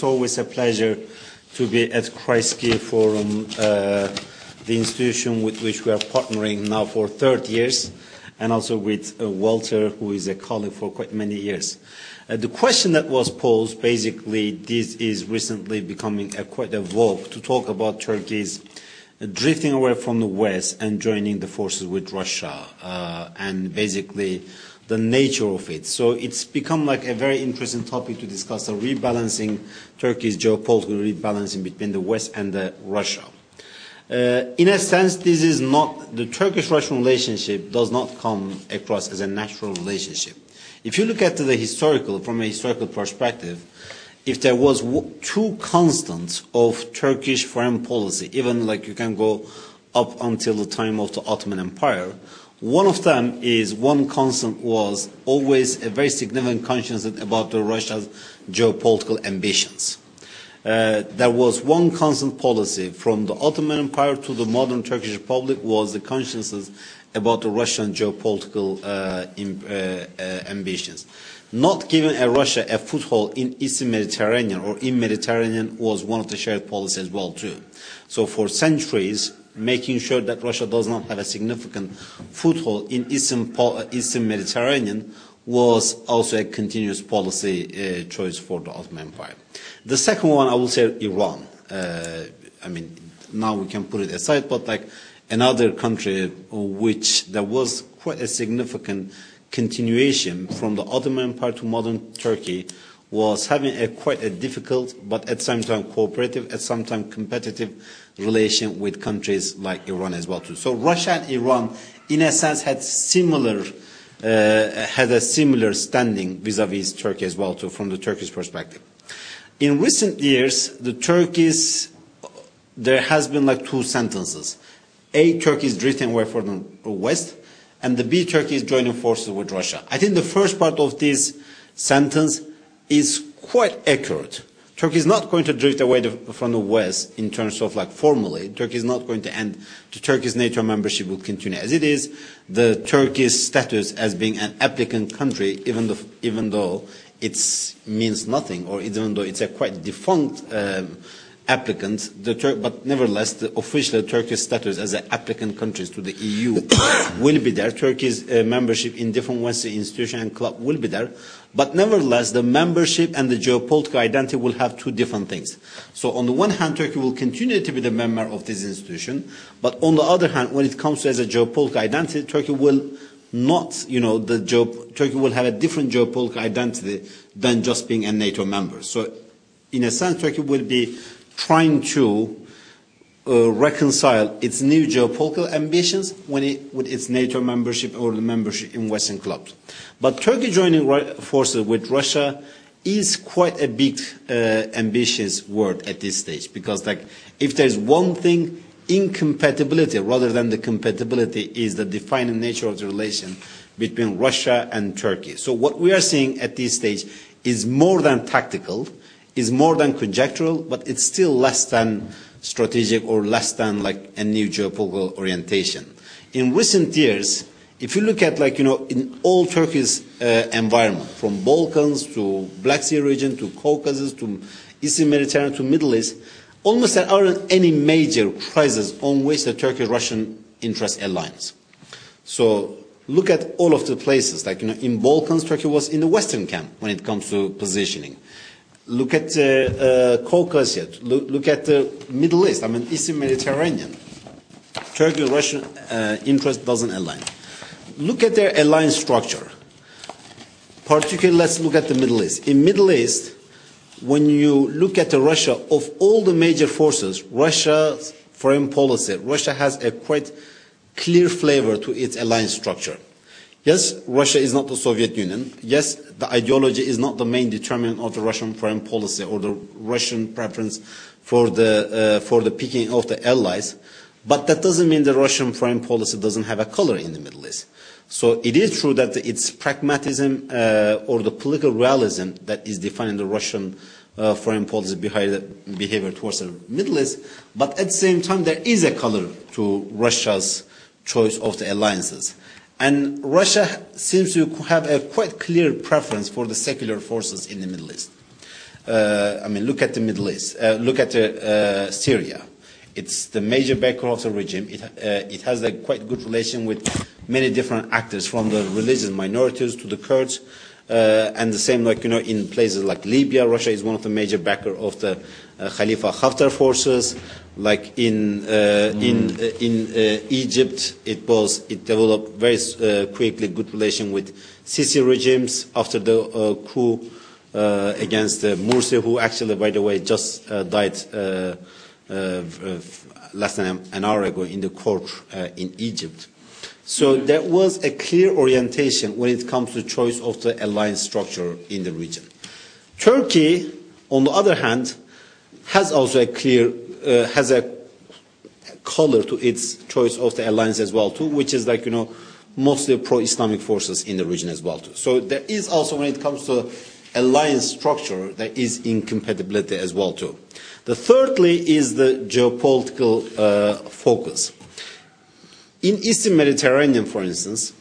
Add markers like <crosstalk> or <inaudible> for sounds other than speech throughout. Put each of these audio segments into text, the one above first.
it's always a pleasure to be at Kreisky Forum, uh, the institution with which we are partnering now for 30 years, and also with uh, Walter, who is a colleague for quite many years. Uh, the question that was posed, basically, this is recently becoming a, quite a vogue to talk about Turkey's drifting away from the West and joining the forces with Russia, uh, and basically the nature of it. So it's become like a very interesting topic to discuss, the rebalancing, Turkey's geopolitical rebalancing between the West and the Russia. Uh, in a sense, this is not, the Turkish-Russian relationship does not come across as a natural relationship. If you look at the historical, from a historical perspective, if there was two constants of Turkish foreign policy, even like you can go up until the time of the Ottoman Empire, One of them is one constant was always a very significant conscience about Russia's geopolitical ambitions. Uh, there was one constant policy from the Ottoman Empire to the modern Turkish Republic was the consciousness about the Russian geopolitical uh, in, uh, uh, ambitions. Not giving a Russia a foothold in Eastern Mediterranean or in Mediterranean was one of the shared policies as well too. So for centuries, making sure that Russia does not have a significant foothold in Eastern, Eastern Mediterranean was also a continuous policy uh, choice for the Ottoman Empire. The second one, I will say Iran. Uh, I mean, now we can put it aside, but like another country which there was quite a significant continuation from the Ottoman Empire to modern Turkey was having a quite a difficult, but at the same time cooperative, at some time competitive relation with countries like Iran as well too. So Russia and Iran, in a sense, had similar uh, had a similar standing vis-à-vis Turkey as well too, from the Turkish perspective. In recent years, the Turkish there has been like two sentences. A, Turkey is drifting away from the West, and the B, Turkey is joining forces with Russia. I think the first part of this sentence is quite accurate. Turkey is not going to drift away from the West in terms of like formally. Turkey is not going to end. The Turkey's NATO membership will continue as it is. The Turkey's status as being an applicant country, even though, even though it means nothing, or even though it's a quite defunct um, applicant, the Tur- but nevertheless, the official Turkish status as an applicant country to the EU <coughs> will be there. Turkey's uh, membership in different Western institutions and club will be there. But nevertheless, the membership and the geopolitical identity will have two different things. So on the one hand, Turkey will continue to be the member of this institution. But on the other hand, when it comes to as a geopolitical identity, Turkey will not, you know, the geo- Turkey will have a different geopolitical identity than just being a NATO member. So in a sense, Turkey will be trying to uh, reconcile its new geopolitical ambitions it, with its NATO membership or the membership in Western clubs. But Turkey joining forces with Russia is quite a big, uh, ambitious word at this stage because, like, if there's one thing, incompatibility rather than the compatibility is the defining nature of the relation between Russia and Turkey. So what we are seeing at this stage is more than tactical, is more than conjunctural, but it's still less than strategic or less than like a new geopolitical orientation. In recent years, if you look at like, you know, in all Turkey's uh, environment, from Balkans to Black Sea region to Caucasus to Eastern Mediterranean to Middle East, almost there aren't any major crises on which the Turkish-Russian interest aligns. So look at all of the places, like, you know, in Balkans, Turkey was in the Western camp when it comes to positioning. Look at uh, uh, Caucasus. Look, look at the Middle East. I mean, Eastern Mediterranean. Turkey-Russian uh, interest doesn't align. Look at their alliance structure. Particularly, let's look at the Middle East. In Middle East, when you look at the Russia, of all the major forces, Russia's foreign policy, Russia has a quite clear flavor to its alliance structure. Yes, Russia is not the Soviet Union. Yes, the ideology is not the main determinant of the Russian foreign policy or the Russian preference for the, uh, for the picking of the allies. But that doesn't mean the Russian foreign policy doesn't have a color in the Middle East. So it is true that it's pragmatism uh, or the political realism that is defining the Russian uh, foreign policy behind the behavior towards the Middle East. But at the same time, there is a color to Russia's choice of the alliances. And Russia seems to have a quite clear preference for the secular forces in the Middle East. uh, I mean, look at the Middle East, uh, look at uh, Syria. It's the major backer of the regime. It, uh, it has a quite good relation with many different actors, from the religious minorities to the Kurds, uh, and the same like you know in places like Libya. Russia is one of the major backer of the uh, Khalifa Haftar forces. Like in uh, mm. in uh, in uh, Egypt, it was it developed very uh, quickly good relation with Sisi regimes after the uh, coup uh, against uh, Morsi, who actually, by the way, just uh, died. Uh, uh, less than an hour ago in the court uh, in Egypt. So there was a clear orientation when it comes to choice of the alliance structure in the region. Turkey, on the other hand, has also a clear, uh, has a color to its choice of the alliance as well too, which is like, you know, mostly pro-Islamic forces in the region as well too. So there is also, when it comes to alliance structure, there is incompatibility as well too. The thirdly is the geopolitical uh, focus. In Eastern Mediterranean, for instance,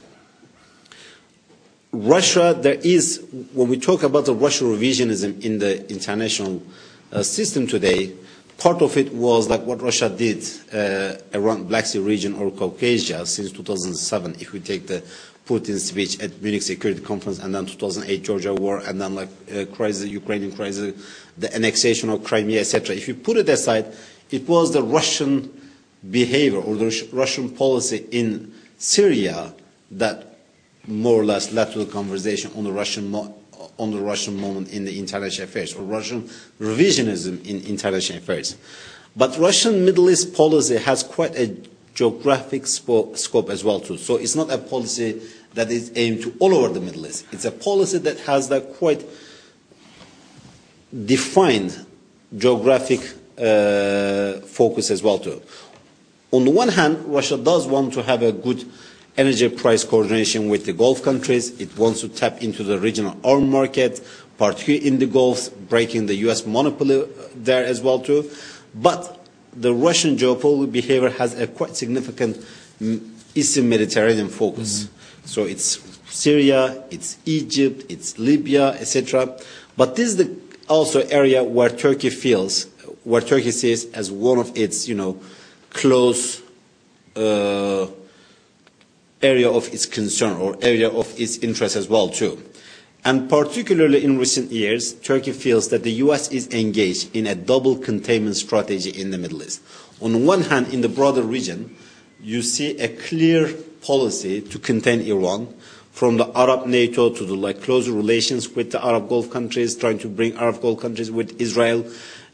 Russia, there is, when we talk about the Russian revisionism in the international uh, system today, part of it was like what Russia did uh, around Black Sea region or Caucasia since 2007, if we take the Putin speech at Munich Security Conference, and then 2008 Georgia war, and then like uh, crisis, Ukrainian crisis, the annexation of Crimea, etc. If you put it aside, it was the Russian behavior or the Russian policy in Syria that more or less led to the conversation on the Russian on the Russian moment in the international affairs or Russian revisionism in international affairs. But Russian Middle East policy has quite a geographic scope as well too. So it's not a policy that is aimed to all over the Middle East. It's a policy that has that quite defined geographic uh, focus as well too. On the one hand, Russia does want to have a good energy price coordination with the Gulf countries. It wants to tap into the regional oil market, particularly in the Gulf, breaking the U.S. monopoly there as well too. But the Russian geopolitical behavior has a quite significant Eastern Mediterranean focus. Mm-hmm. So it's Syria, it's Egypt, it's Libya, etc. But this is the also area where Turkey feels, where Turkey sees as one of its, you know, close uh, area of its concern or area of its interest as well too. And particularly in recent years, Turkey feels that the U.S. is engaged in a double containment strategy in the Middle East. On one hand, in the broader region, you see a clear policy to contain Iran, from the Arab NATO to the like closer relations with the Arab Gulf countries, trying to bring Arab Gulf countries with Israel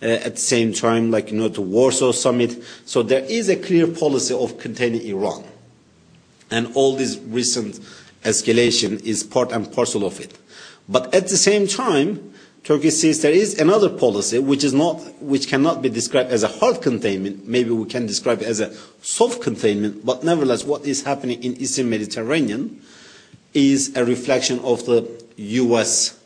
Uh, at the same time, like you know, the Warsaw Summit. So there is a clear policy of containing Iran, and all this recent escalation is part and parcel of it. But at the same time, Turkey sees there is another policy which is not, which cannot be described as a hard containment. Maybe we can describe it as a soft containment. But nevertheless, what is happening in Eastern Mediterranean is a reflection of the U.S.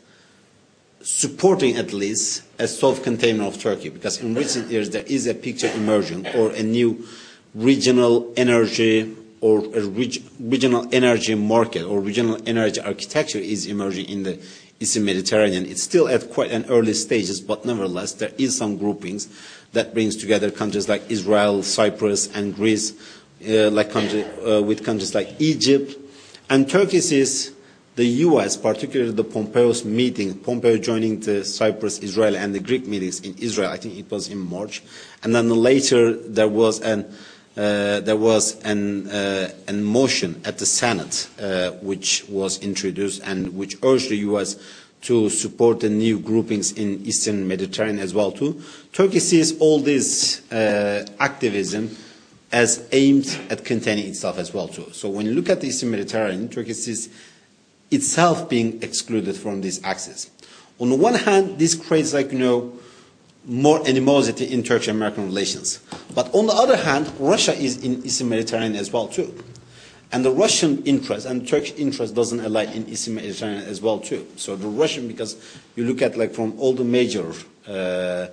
supporting at least a soft containment of Turkey, because in recent years there is a picture emerging or a new regional energy or a reg regional energy market or regional energy architecture is emerging in the Eastern Mediterranean. It's still at quite an early stages, but nevertheless, there is some groupings that brings together countries like Israel, Cyprus, and Greece, uh, like country, uh, with countries like Egypt. And Turkey sees the U.S., particularly the Pompeo's meeting, Pompeo joining the Cyprus, Israel, and the Greek meetings in Israel. I think it was in March. And then later there was an uh, there was an, uh, an motion at the Senate uh, which was introduced and which urged the U.S. to support the new groupings in Eastern Mediterranean as well too. Turkey sees all this uh, activism as aimed at containing itself as well too. So when you look at the Eastern Mediterranean, Turkey sees itself being excluded from this axis. On the one hand, this creates like, you know, more animosity in Turkish-American relations. But on the other hand, Russia is in Eastern Mediterranean as well too. And the Russian interest and Turkish interest doesn't align in Eastern Mediterranean as well too. So the Russian, because you look at like from all the major uh,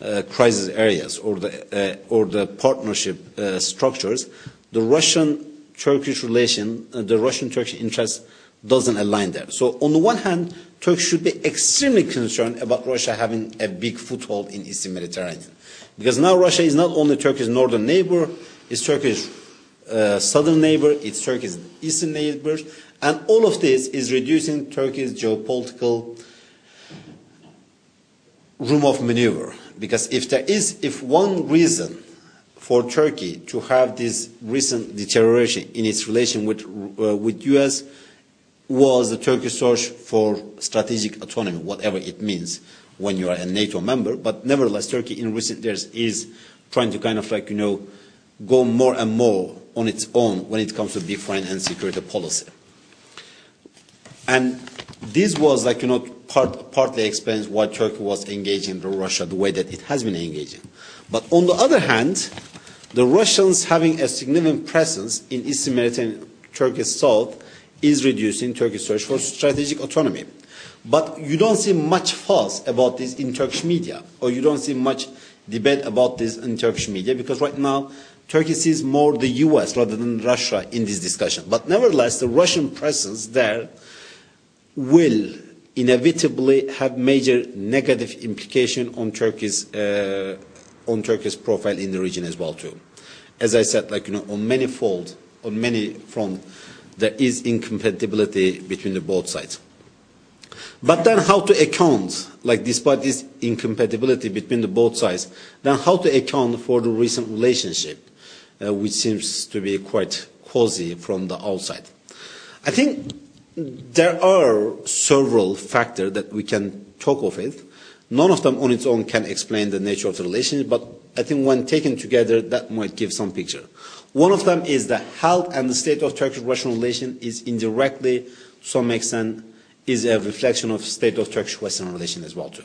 uh, crisis areas or the, uh, or the partnership uh, structures, the Russian-Turkish relation, uh, the Russian-Turkish interest doesn't align there. So on the one hand, Turkey should be extremely concerned about Russia having a big foothold in Eastern Mediterranean. Because now Russia is not only Turkey's northern neighbor, it's Turkey's uh, southern neighbor, it's Turkey's eastern neighbor, and all of this is reducing Turkey's geopolitical room of maneuver. Because if there is, if one reason for Turkey to have this recent deterioration in its relation with uh, with U.S. was the Turkish search for strategic autonomy, whatever it means when you are a NATO member. But nevertheless, Turkey in recent years is trying to kind of like you know go more and more on its own when it comes to big foreign and security policy. And this was like you know part, partly explains why Turkey was engaging in Russia the way that it has been engaging. But on the other hand, the Russians having a significant presence in Eastern Mediterranean, Turkey's south, is reducing Turkey's search for strategic autonomy. But you don't see much fuss about this in Turkish media, or you don't see much debate about this in Turkish media, because right now Turkey sees more the US rather than Russia in this discussion. But nevertheless, the Russian presence there will inevitably have major negative implication on Turkey's uh, on Turkey's profile in the region as well too. As I said, like you know, on many fold, on many fronts, there is incompatibility between the both sides. But then how to account, like despite this incompatibility between the both sides, then how to account for the recent relationship, uh, which seems to be quite cozy from the outside. I think there are several factors that we can talk of it. None of them on its own can explain the nature of the relationship, but I think when taken together, that might give some picture. One of them is the health and the state of Turkish-Russian relation is indirectly, to some extent, is a reflection of state of Turkish-Western relation as well too.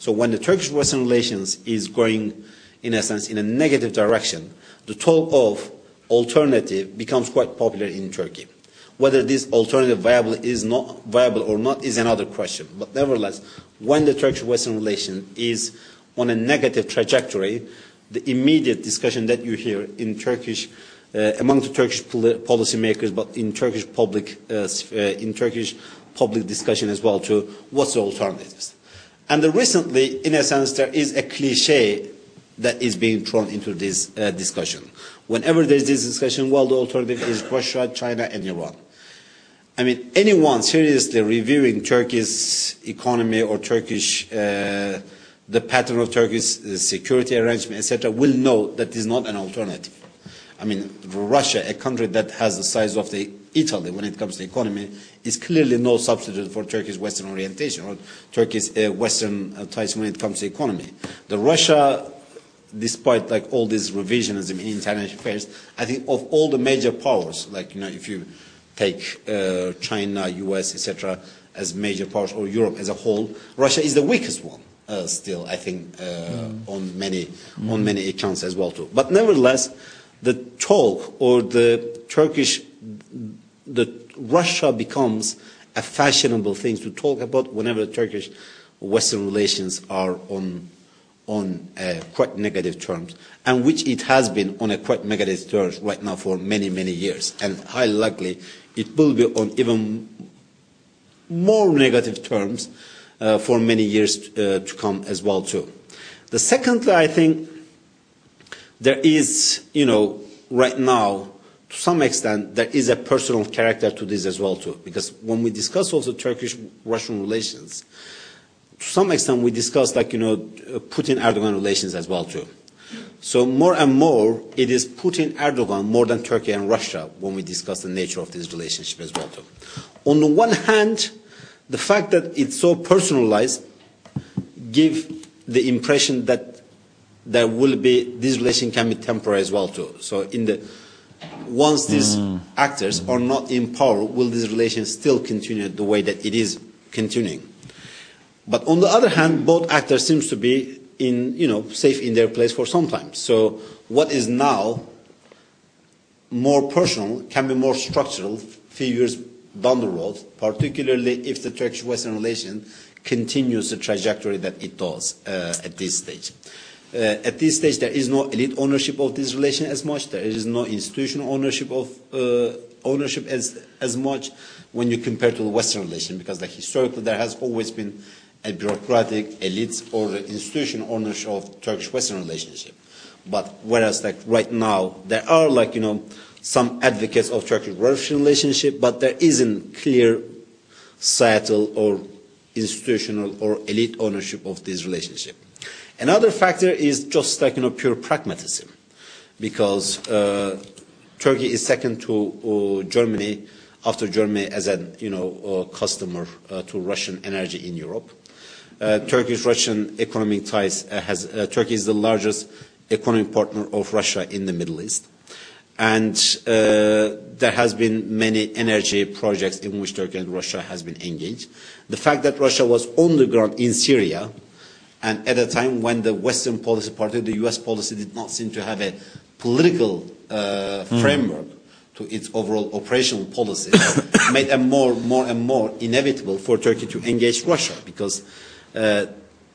So when the Turkish-Western relations is going, in a sense, in a negative direction, the talk of alternative becomes quite popular in Turkey. Whether this alternative viable is not viable or not is another question. But nevertheless, when the Turkish-Western relation is on a negative trajectory, the immediate discussion that you hear in Turkish, uh, among the Turkish policymakers, but in Turkish public, uh, uh, in Turkish public discussion as well, to what's the alternatives. And the recently, in a sense, there is a cliche that is being thrown into this uh, discussion. Whenever there is this discussion, well, the alternative is Russia, China, and Iran. I mean, anyone seriously reviewing Turkey's economy or Turkish, uh, the pattern of Turkey's uh, security arrangement, etc., will know that is not an alternative. I mean, Russia, a country that has the size of the Italy when it comes to economy, is clearly no substitute for Turkey's Western orientation or Turkey's uh, Western uh, ties when it comes to economy. The Russia, despite like all this revisionism in international affairs, I think of all the major powers, like you know, if you take uh, China, US, etc., as major powers, or Europe as a whole, Russia is the weakest one. Uh, still, I think, uh, mm. on many mm. on many accounts as well too. But nevertheless, the talk or the Turkish, the Russia becomes a fashionable thing to talk about whenever Turkish Western relations are on on uh, quite negative terms, and which it has been on a quite negative terms right now for many, many years. And highly likely it will be on even more negative terms uh, for many years uh, to come as well too. The secondly, I think there is, you know, right now, to some extent, there is a personal character to this as well too, because when we discuss also Turkish-Russian relations, to some extent we discuss like, you know, Putin-Erdogan relations as well too. So more and more, it is Putin, Erdogan, more than Turkey and Russia when we discuss the nature of this relationship as well. Too. On the one hand, the fact that it's so personalized give the impression that there will be this relation can be temporary as well too. So in the once these mm. actors are not in power, will this relation still continue the way that it is continuing? But on the other hand, both actors seems to be in, you know, safe in their place for some time. So what is now more personal can be more structural few years down the road, particularly if the Turkish-Western relation continues the trajectory that it does uh, at this stage. Uh, at this stage, there is no elite ownership of this relation as much. There is no institutional ownership of uh, ownership as, as much when you compare to the Western relation, because historically there has always been a bureaucratic elite or institutional ownership of Turkish-Western relationship. But whereas like right now, there are like, you know, some advocates of Turkish-Russian relationship, but there isn't clear societal or institutional or elite ownership of this relationship. Another factor is just like, you know, pure pragmatism, because uh, Turkey is second to uh, Germany after Germany as a, you know, uh, customer uh, to Russian energy in Europe. Uh, Turkish-Russian economic ties uh, has, Turkey is the largest economic partner of Russia in the Middle East. And uh, there has been many energy projects in which Turkey and Russia has been engaged. The fact that Russia was on the ground in Syria, and at a time when the Western policy party, the U.S. policy, did not seem to have a political uh, mm. framework to its overall operational policy, <coughs> made it more, more and more inevitable for Turkey to engage Russia because uh,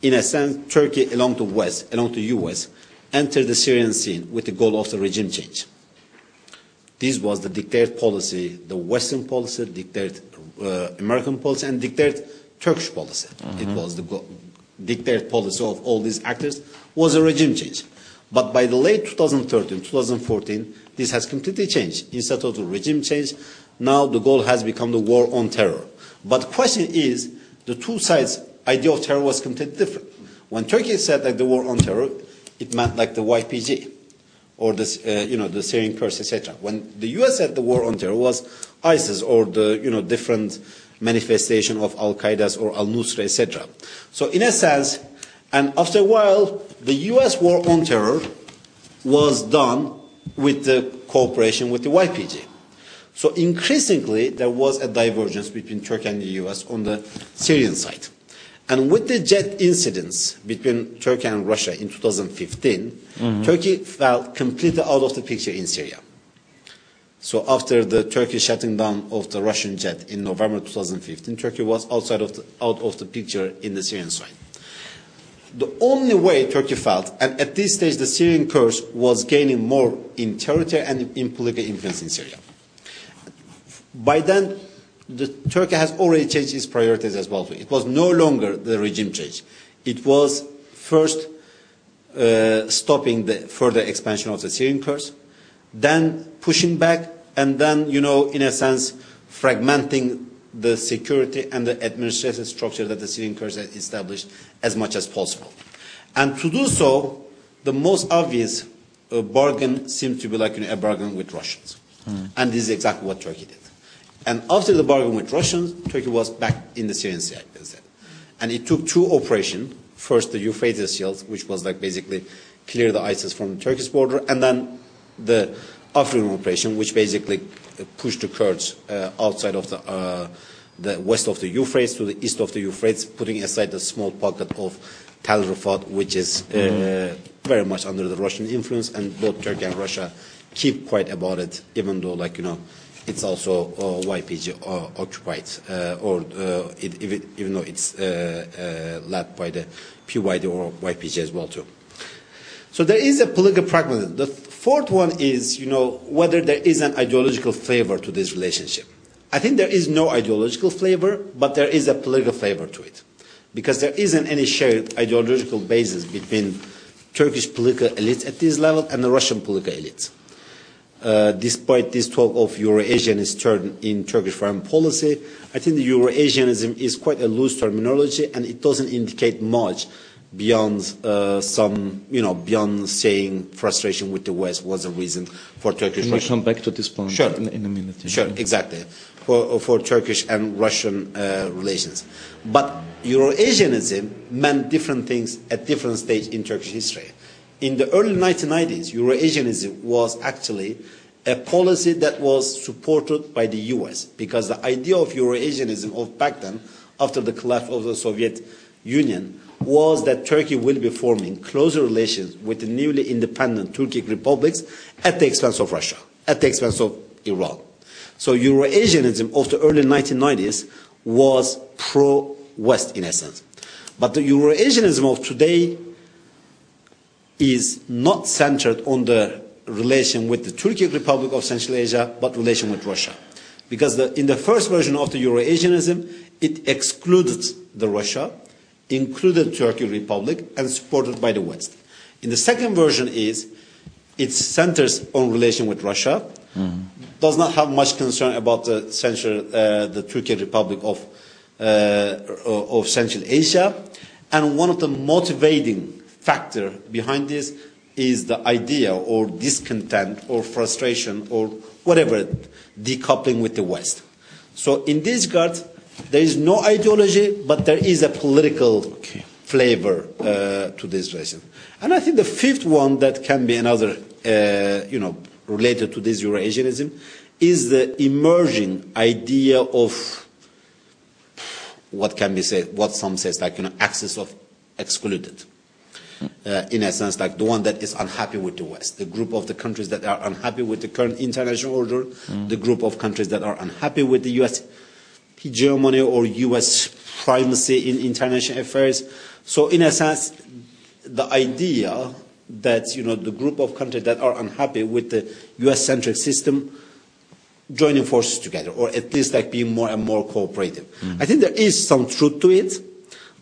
in a sense, Turkey, along the West, along the U.S., entered the Syrian scene with the goal of the regime change. This was the dictated policy, the Western policy, dictated uh, American policy, and dictated Turkish policy. Mm-hmm. It was the dictated policy of all these actors was a regime change. But by the late 2013, 2014, this has completely changed. Instead of the regime change, now the goal has become the war on terror. But the question is, the two sides idea of terror was completely different. When Turkey said like the war on terror, it meant like the YPG or the, uh, you know, the Syrian Kurds, etc. When the U.S. said the war on terror was ISIS or the you know, different manifestation of Al Qaeda or Al Nusra, etc. So in a sense, and after a while, the U.S. war on terror was done with the cooperation with the YPG. So increasingly, there was a divergence between Turkey and the U.S. on the Syrian side. And with the jet incidents between Turkey and Russia in 2015, mm-hmm. Turkey fell completely out of the picture in Syria. So after the Turkey shutting down of the Russian jet in November 2015, Turkey was outside of the, out of the picture in the Syrian side. The only way Turkey felt, and at this stage the Syrian Kurds was gaining more in territory and in political influence in Syria. By then, the, Turkey has already changed its priorities as well. It was no longer the regime change. It was first uh, stopping the further expansion of the Syrian Kurds, then pushing back, and then, you know, in a sense, fragmenting the security and the administrative structure that the Syrian Kurds had established as much as possible. And to do so, the most obvious uh, bargain seemed to be like you know, a bargain with Russians. Mm. And this is exactly what Turkey did. And after the bargain with Russians, Turkey was back in the Syrian sea. And it took two operations. First, the Euphrates Shield, which was like basically clear the ISIS from the Turkish border, and then the Afrin operation, which basically pushed the Kurds uh, outside of the, uh, the west of the Euphrates to the east of the Euphrates, putting aside the small pocket of Tal Rifat, which is uh, mm-hmm. very much under the Russian influence, and both Turkey and Russia keep quiet about it, even though, like, you know, it's also uh, YPG uh, occupied, uh, or even, though it's led by the PYD or YPG as well too. So there is a political pragmatism. The fourth one is, you know, whether there is an ideological flavor to this relationship. I think there is no ideological flavor, but there is a political flavor to it, because there isn't any shared ideological basis between Turkish political elites at this level and the Russian political elites. Uh, despite this talk of Eurasianist turn in Turkish foreign policy, I think the Eurasianism is quite a loose terminology and it doesn't indicate much beyond uh, some, you know, beyond saying frustration with the West was a reason for Turkish. Can We'll come back to this point sure. in, in a minute. Yeah. Sure, exactly, for, for Turkish and Russian uh, relations. But Eurasianism meant different things at different stages in Turkish history in the early 1990s, Eurasianism was actually a policy that was supported by the US because the idea of Eurasianism of back then, after the collapse of the Soviet Union, was that Turkey will be forming closer relations with the newly independent Turkic republics at the expense of Russia, at the expense of Iran. So Eurasianism of the early 1990s was pro-West in essence. But the Eurasianism of today is not centered on the relation with the Turkic Republic of Central Asia, but relation with Russia. Because the, in the first version of the Eurasianism, it excluded the Russia, included the Turkic Republic, and supported by the West. In the second version is it centers on relation with Russia, mm. does not have much concern about the central, uh, the Turkic Republic of, uh, of Central Asia, and one of the motivating factor behind this is the idea or discontent or frustration or whatever decoupling with the West. So in this regard, there is no ideology, but there is a political okay. flavor uh, to this relation. And I think the fifth one that can be another, uh, you know, related to this Eurasianism is the emerging idea of what can be said, what some says like, you know, access of excluded uh, in a sense, like the one that is unhappy with the West, the group of the countries that are unhappy with the current international order, mm. the group of countries that are unhappy with the U.S. hegemony or U.S. primacy in international affairs. So, in a sense, the idea that you know the group of countries that are unhappy with the U.S.-centric system joining forces together, or at least like being more and more cooperative. Mm. I think there is some truth to it,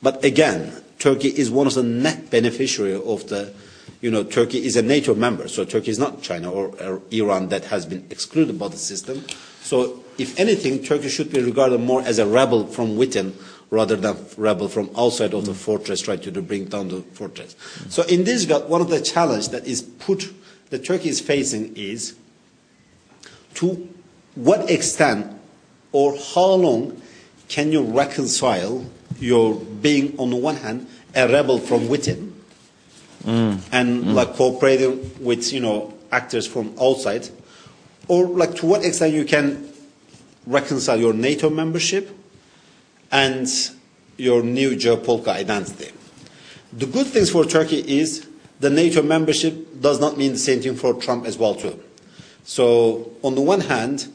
but again, Turkey is one of the net beneficiary of the, you know, Turkey is a NATO member, so Turkey is not China or, or Iran that has been excluded by the system. So, if anything, Turkey should be regarded more as a rebel from within rather than rebel from outside of the fortress, trying to bring down the fortress. So, in this regard, one of the challenges that is put, that Turkey is facing is to what extent or how long can you reconcile your being, on the one hand, a rebel from within, mm. and mm. like cooperating with you know actors from outside, or like to what extent you can reconcile your NATO membership and your new geopolitical identity. The good things for Turkey is the NATO membership does not mean the same thing for Trump as well too. So on the one hand,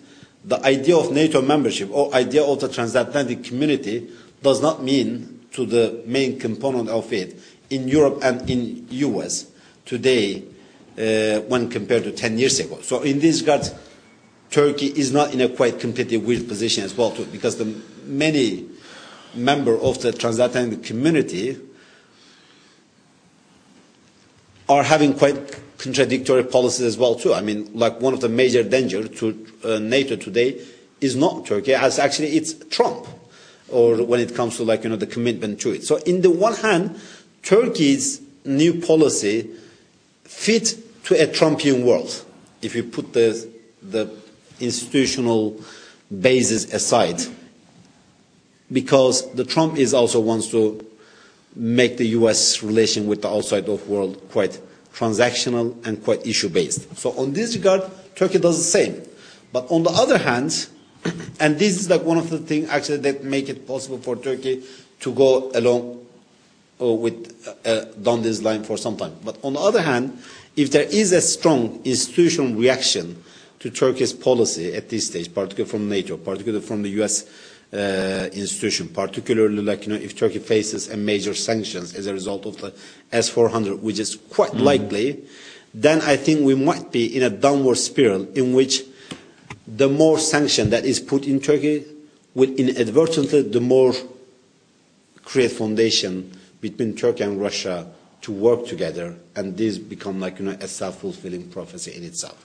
the idea of NATO membership or idea of the transatlantic community does not mean to the main component of it in Europe and in US today uh, when compared to 10 years ago. So in this regard, Turkey is not in a quite completely weird position as well too, because the many member of the transatlantic community are having quite contradictory policies as well too. I mean, like one of the major dangers to uh, NATO today is not Turkey, as actually it's Trump or when it comes to like, you know, the commitment to it. So in the one hand, Turkey's new policy fit to a Trumpian world. If you put the, the institutional basis aside, because the Trump is also wants to make the U.S. relation with the outside of world quite transactional and quite issue based. So on this regard, Turkey does the same. But on the other hand, and this is like one of the things actually that make it possible for Turkey to go along uh, with uh, down this line for some time. But on the other hand, if there is a strong institutional reaction to Turkey's policy at this stage, particularly from NATO, particularly from the U.S. Uh, institution, particularly like you know if Turkey faces a major sanctions as a result of the S400, which is quite mm. likely, then I think we might be in a downward spiral in which the more sanction that is put in Turkey will inadvertently the more create foundation between Turkey and Russia to work together and this become like you know a self-fulfilling prophecy in itself.